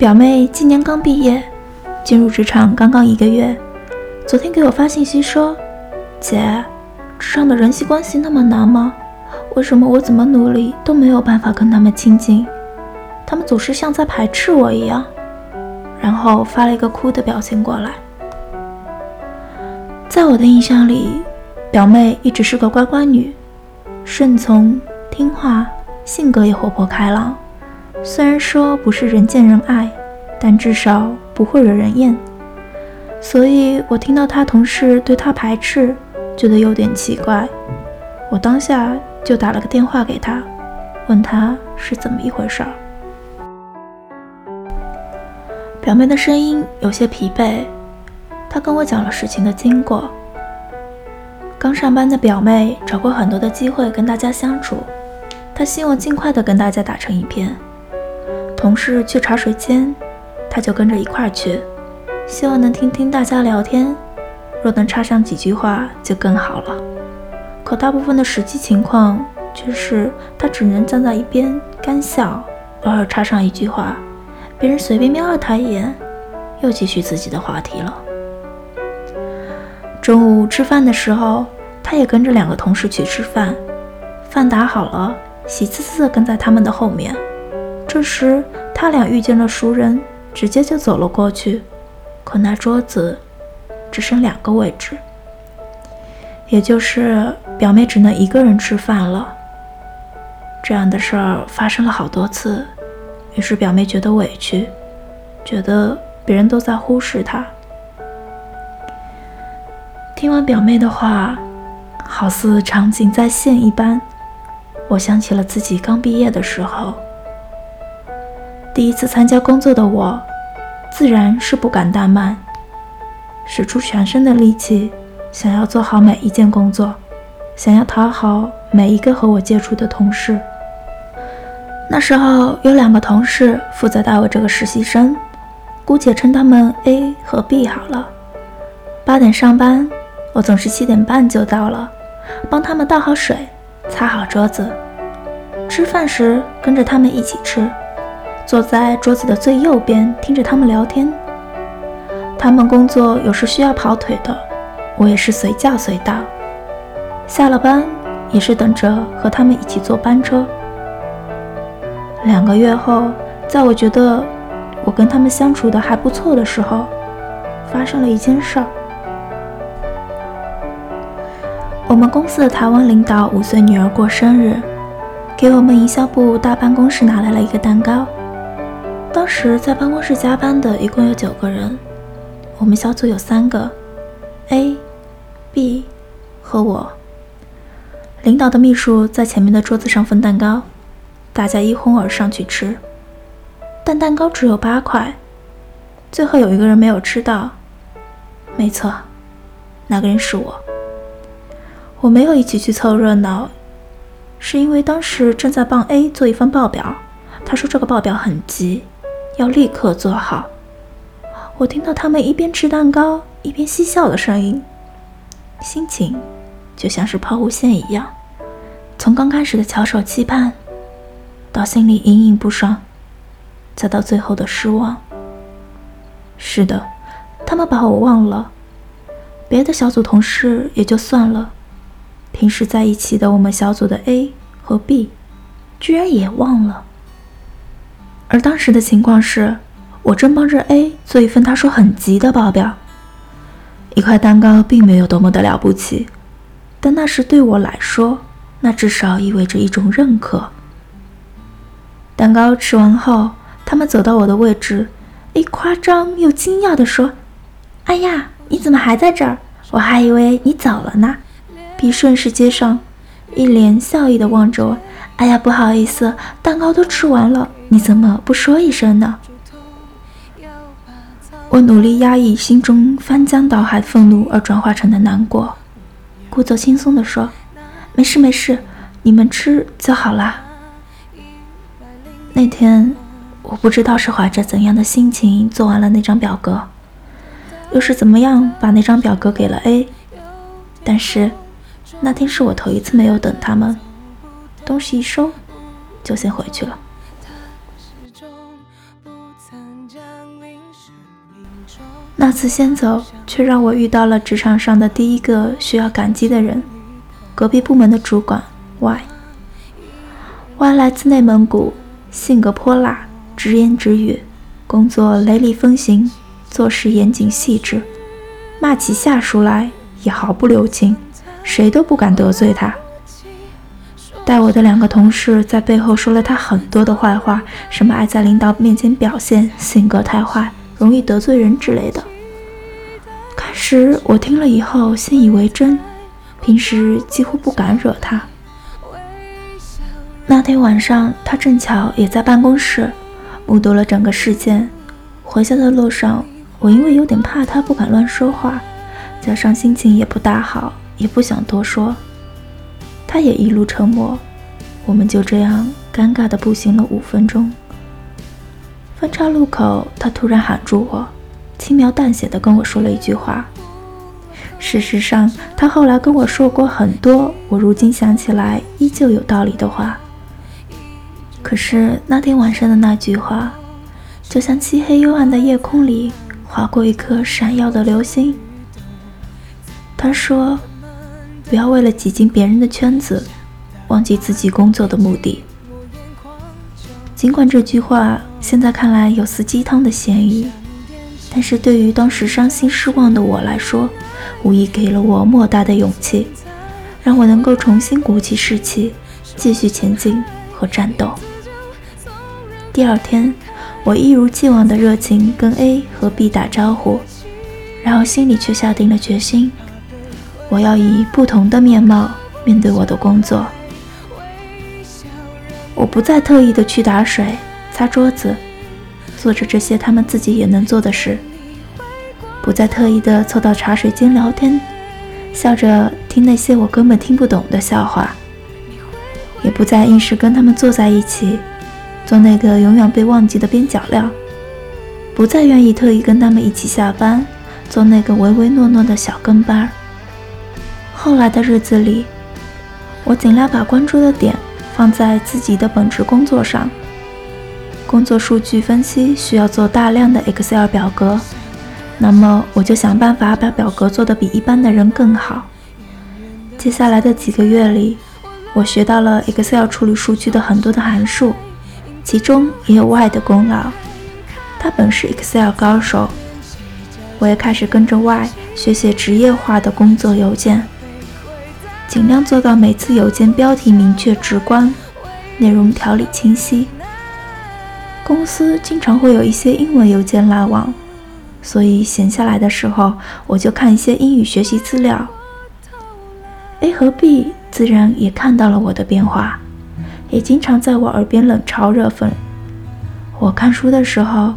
表妹今年刚毕业，进入职场刚刚一个月，昨天给我发信息说：“姐，职场的人际关系那么难吗？为什么我怎么努力都没有办法跟他们亲近？他们总是像在排斥我一样。”然后发了一个哭的表情过来。在我的印象里，表妹一直是个乖乖女，顺从、听话，性格也活泼开朗。虽然说不是人见人爱，但至少不会惹人厌。所以我听到他同事对他排斥，觉得有点奇怪。我当下就打了个电话给他，问他是怎么一回事儿。表妹的声音有些疲惫，她跟我讲了事情的经过。刚上班的表妹找过很多的机会跟大家相处，她希望尽快的跟大家打成一片。同事去茶水间，他就跟着一块儿去，希望能听听大家聊天，若能插上几句话就更好了。可大部分的实际情况却是他只能站在一边干笑，偶尔插上一句话，别人随便瞄了他一眼，又继续自己的话题了。中午吃饭的时候，他也跟着两个同事去吃饭，饭打好了，喜滋滋的跟在他们的后面。这时，他俩遇见了熟人，直接就走了过去。可那桌子只剩两个位置，也就是表妹只能一个人吃饭了。这样的事儿发生了好多次，于是表妹觉得委屈，觉得别人都在忽视她。听完表妹的话，好似场景再现一般，我想起了自己刚毕业的时候。第一次参加工作的我，自然是不敢怠慢，使出全身的力气，想要做好每一件工作，想要讨好每一个和我接触的同事。那时候有两个同事负责带我这个实习生，姑且称他们 A 和 B 好了。八点上班，我总是七点半就到了，帮他们倒好水，擦好桌子。吃饭时跟着他们一起吃。坐在桌子的最右边，听着他们聊天。他们工作有时需要跑腿的，我也是随叫随到。下了班也是等着和他们一起坐班车。两个月后，在我觉得我跟他们相处的还不错的时候，发生了一件事儿。我们公司的台湾领导五岁女儿过生日，给我们营销部大办公室拿来了一个蛋糕。当时在办公室加班的一共有九个人，我们小组有三个，A、B 和我。领导的秘书在前面的桌子上分蛋糕，大家一哄而上去吃，但蛋糕只有八块，最后有一个人没有吃到。没错，那个人是我。我没有一起去凑热闹，是因为当时正在帮 A 做一份报表，他说这个报表很急。要立刻做好。我听到他们一边吃蛋糕一边嬉笑的声音，心情就像是抛物线一样，从刚开始的翘首期盼，到心里隐隐不爽，再到最后的失望。是的，他们把我忘了。别的小组同事也就算了，平时在一起的我们小组的 A 和 B，居然也忘了。而当时的情况是，我正帮着 A 做一份他说很急的报表。一块蛋糕并没有多么的了不起，但那时对我来说，那至少意味着一种认可。蛋糕吃完后，他们走到我的位置，A 夸张又惊讶地说：“哎呀，你怎么还在这儿？我还以为你走了呢。”B 顺势接上，一脸笑意地望着我。哎呀，不好意思，蛋糕都吃完了，你怎么不说一声呢？我努力压抑心中翻江倒海愤怒而转化成的难过，故作轻松地说：“没事没事，你们吃就好啦。”那天我不知道是怀着怎样的心情做完了那张表格，又是怎么样把那张表格给了 A，但是那天是我头一次没有等他们。东西一收，就先回去了。那次先走，却让我遇到了职场上的第一个需要感激的人——隔壁部门的主管 Y。Y 来自内蒙古，性格泼辣，直言直语，工作雷厉风行，做事严谨细致，骂起下属来也毫不留情，谁都不敢得罪他。带我的两个同事在背后说了他很多的坏话，什么爱在领导面前表现，性格太坏，容易得罪人之类的。时我听了以后信以为真，平时几乎不敢惹他。那天晚上，他正巧也在办公室，目睹了整个事件。回家的路上，我因为有点怕他，不敢乱说话，加上心情也不大好，也不想多说。他也一路沉默，我们就这样尴尬地步行了五分钟。分岔路口，他突然喊住我，轻描淡写的跟我说了一句话。事实上，他后来跟我说过很多，我如今想起来依旧有道理的话。可是那天晚上的那句话，就像漆黑幽暗的夜空里划过一颗闪耀的流星。他说。不要为了挤进别人的圈子，忘记自己工作的目的。尽管这句话现在看来有似鸡汤的嫌疑，但是对于当时伤心失望的我来说，无疑给了我莫大的勇气，让我能够重新鼓起士气，继续前进和战斗。第二天，我一如既往的热情跟 A 和 B 打招呼，然后心里却下定了决心。我要以不同的面貌面对我的工作。我不再特意的去打水、擦桌子，做着这些他们自己也能做的事；不再特意的凑到茶水间聊天，笑着听那些我根本听不懂的笑话；也不再硬是跟他们坐在一起，做那个永远被忘记的边角料；不再愿意特意跟他们一起下班，做那个唯唯诺诺的小跟班。后来的日子里，我尽量把关注的点放在自己的本职工作上。工作数据分析需要做大量的 Excel 表格，那么我就想办法把表格做得比一般的人更好。接下来的几个月里，我学到了 Excel 处理数据的很多的函数，其中也有 Y 的功劳，他本是 Excel 高手。我也开始跟着 Y 学写职业化的工作邮件。尽量做到每次邮件标题明确直观，内容条理清晰。公司经常会有一些英文邮件来往，所以闲下来的时候，我就看一些英语学习资料。A 和 B 自然也看到了我的变化，也经常在我耳边冷嘲热讽。我看书的时候，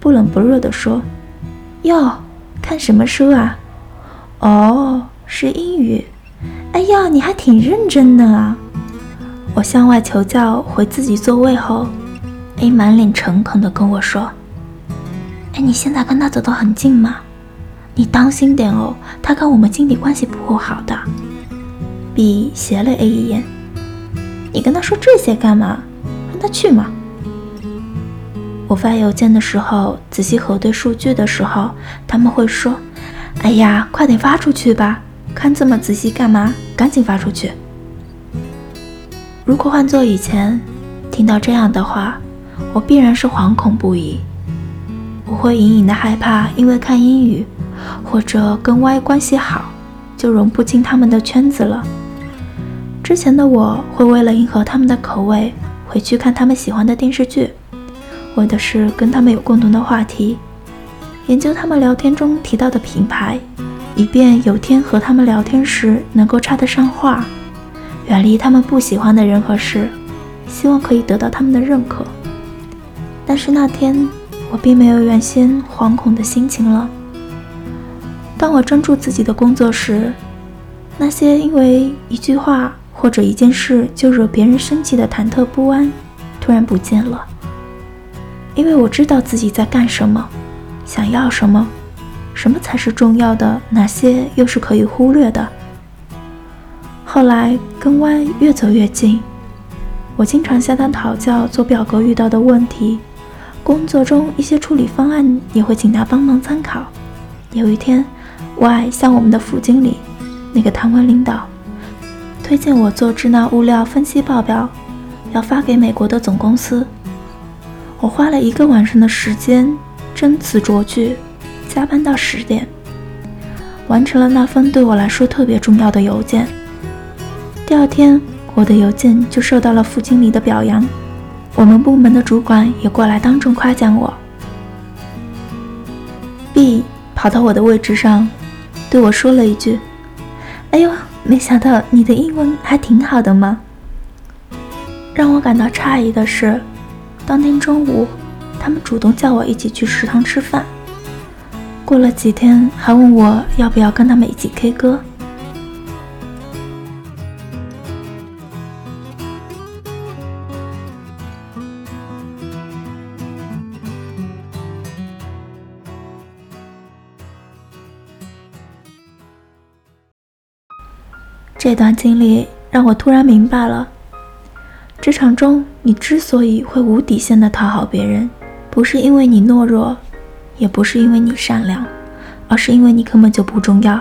不冷不热地说：“哟，看什么书啊？哦，是英语。”哎呀，你还挺认真的啊！我向外求教，回自己座位后，A 满脸诚恳地跟我说：“哎，你现在跟他走得很近吗？你当心点哦，他跟我们经理关系不够好的。”B 斜了 A 一眼：“你跟他说这些干嘛？让他去嘛。”我发邮件的时候，仔细核对数据的时候，他们会说：“哎呀，快点发出去吧。”看这么仔细干嘛？赶紧发出去！如果换做以前，听到这样的话，我必然是惶恐不已。我会隐隐的害怕，因为看英语或者跟 Y 关系好，就融不进他们的圈子了。之前的我会为了迎合他们的口味，回去看他们喜欢的电视剧，为的是跟他们有共同的话题，研究他们聊天中提到的品牌。以便有天和他们聊天时能够插得上话，远离他们不喜欢的人和事，希望可以得到他们的认可。但是那天我并没有原先惶恐的心情了。当我专注自己的工作时，那些因为一句话或者一件事就惹别人生气的忐忑不安突然不见了，因为我知道自己在干什么，想要什么。什么才是重要的？哪些又是可以忽略的？后来跟 Y 越走越近，我经常向他讨教做表格遇到的问题，工作中一些处理方案也会请他帮忙参考。有一天，Y 向我们的副经理，那个贪官领导，推荐我做制那物料分析报表，要发给美国的总公司。我花了一个晚上的时间，斟词酌句，加班到十点，完成了那份对我来说特别重要的邮件。第二天，我的邮件就受到了副经理的表扬，我们部门的主管也过来当众夸奖我。B。跑到我的位置上，对我说了一句：“哎呦，没想到你的英文还挺好的嘛。”让我感到诧异的是，当天中午，他们主动叫我一起去食堂吃饭。过了几天，还问我要不要跟他们一起 K 歌。这段经历让我突然明白了，职场中你之所以会无底线的讨好别人，不是因为你懦弱，也不是因为你善良，而是因为你根本就不重要。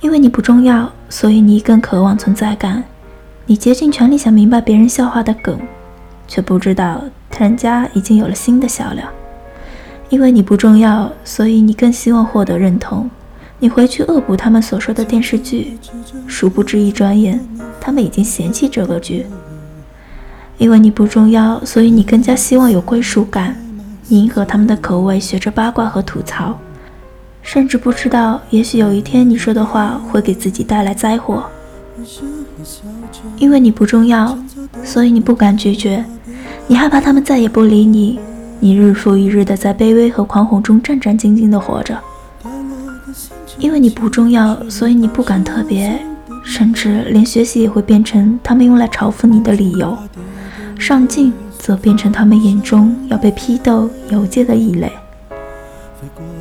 因为你不重要，所以你更渴望存在感。你竭尽全力想明白别人笑话的梗，却不知道人家已经有了新的笑料。因为你不重要，所以你更希望获得认同。你回去恶补他们所说的电视剧，殊不知一转眼，他们已经嫌弃这个剧。因为你不重要，所以你更加希望有归属感。迎合他们的口味，学着八卦和吐槽，甚至不知道，也许有一天你说的话会给自己带来灾祸。因为你不重要，所以你不敢拒绝。你害怕他们再也不理你，你日复一日的在卑微和狂吼中战战兢兢的活着。因为你不重要，所以你不敢特别，甚至连学习也会变成他们用来嘲讽你的理由。上进则变成他们眼中要被批斗、游街的异类。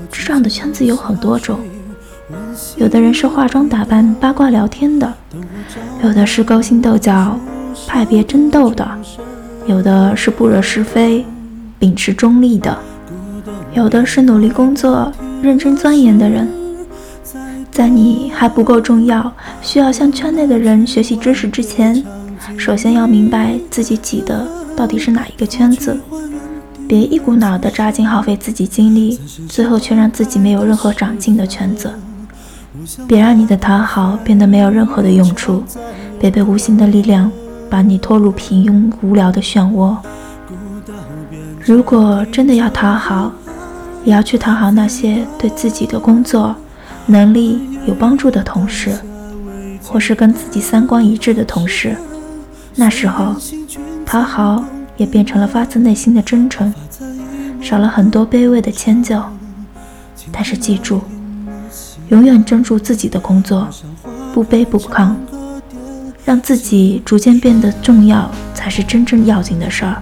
职场的圈子有很多种，有的人是化妆打扮、八卦聊天的，有的是勾心斗角、派别争斗的，有的是不惹是非、秉持中立的，有的是努力工作、认真钻研的人。在你还不够重要，需要向圈内的人学习知识之前，首先要明白自己挤的到底是哪一个圈子。别一股脑的扎进耗费自己精力，最后却让自己没有任何长进的圈子。别让你的讨好变得没有任何的用处，别被无形的力量把你拖入平庸无聊的漩涡。如果真的要讨好，也要去讨好那些对自己的工作。能力有帮助的同事，或是跟自己三观一致的同事，那时候讨好也变成了发自内心的真诚，少了很多卑微的迁就。但是记住，永远专注自己的工作，不卑不亢，让自己逐渐变得重要，才是真正要紧的事儿。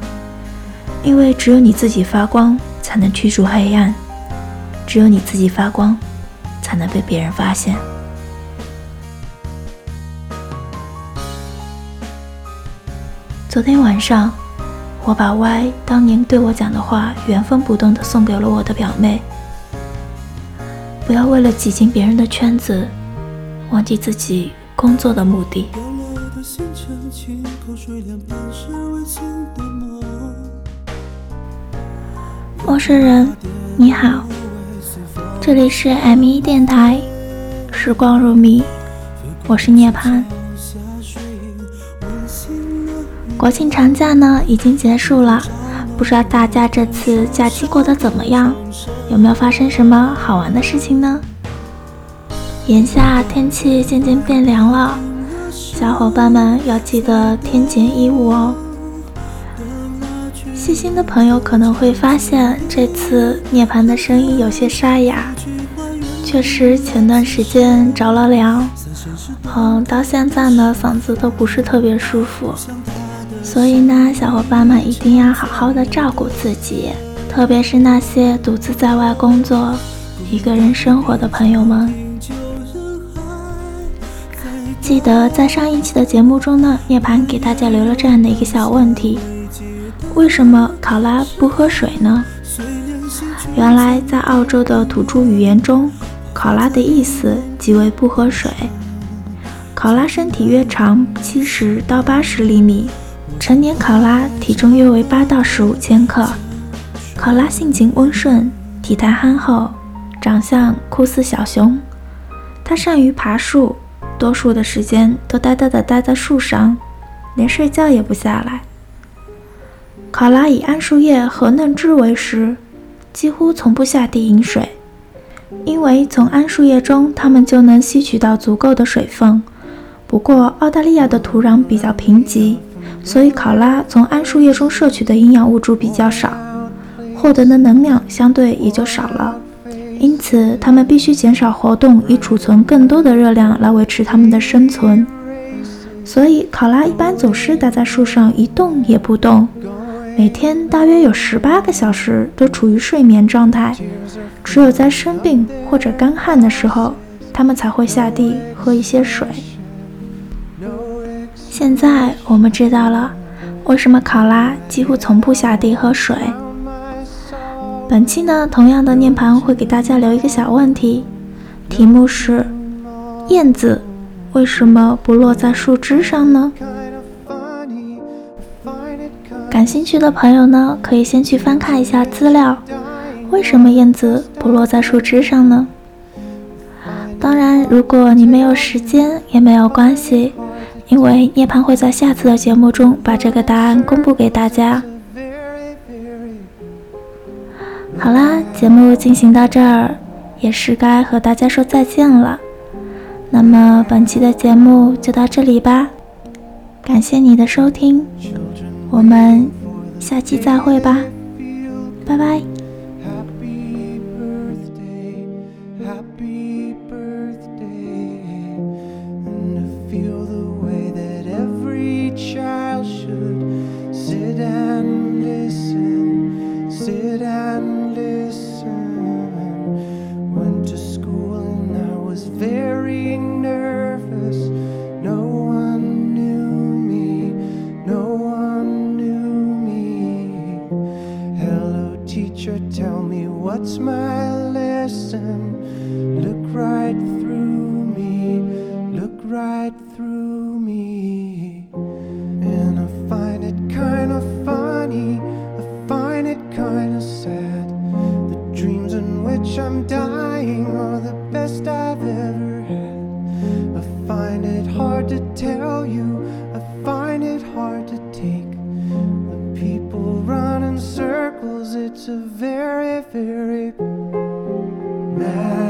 因为只有你自己发光，才能驱逐黑暗；只有你自己发光。才能被别人发现。昨天晚上，我把 Y 当年对我讲的话原封不动的送给了我的表妹。不要为了挤进别人的圈子，忘记自己工作的目的。陌生人，你好。这里是 M 一电台，时光如迷，我是涅槃。国庆长假呢已经结束了，不知道大家这次假期过得怎么样？有没有发生什么好玩的事情呢？眼下天气渐渐变凉了，小伙伴们要记得添减衣物哦。新的朋友可能会发现，这次涅槃的声音有些沙哑。确实，前段时间着了凉，嗯，到现在呢，嗓子都不是特别舒服。所以呢，小伙伴们一定要好好的照顾自己，特别是那些独自在外工作、一个人生活的朋友们。记得在上一期的节目中呢，涅槃给大家留了这样的一个小问题。为什么考拉不喝水呢？原来，在澳洲的土著语言中，考拉的意思即为不喝水。考拉身体约长七十到八十厘米，成年考拉体重约为八到十五千克。考拉性情温顺，体态憨厚，长相酷似小熊。它善于爬树，多数的时间都呆呆地待在树上，连睡觉也不下来。考拉以桉树叶和嫩枝为食，几乎从不下地饮水，因为从桉树叶中它们就能吸取到足够的水分。不过，澳大利亚的土壤比较贫瘠，所以考拉从桉树叶中摄取的营养物质比较少，获得的能量相对也就少了。因此，它们必须减少活动，以储存更多的热量来维持它们的生存。所以，考拉一般总是待在树上一动也不动，每天大约有十八个小时都处于睡眠状态。只有在生病或者干旱的时候，它们才会下地喝一些水。现在我们知道了为什么考拉几乎从不下地喝水。本期呢，同样的念盘会给大家留一个小问题，题目是：燕子为什么不落在树枝上呢？感兴趣的朋友呢，可以先去翻看一下资料，为什么燕子不落在树枝上呢？当然，如果你没有时间也没有关系。因为涅槃会在下次的节目中把这个答案公布给大家。好啦，节目进行到这儿，也是该和大家说再见了。那么本期的节目就到这里吧，感谢你的收听，我们下期再会吧，拜拜。Teacher, tell me what's my lesson? Look right man.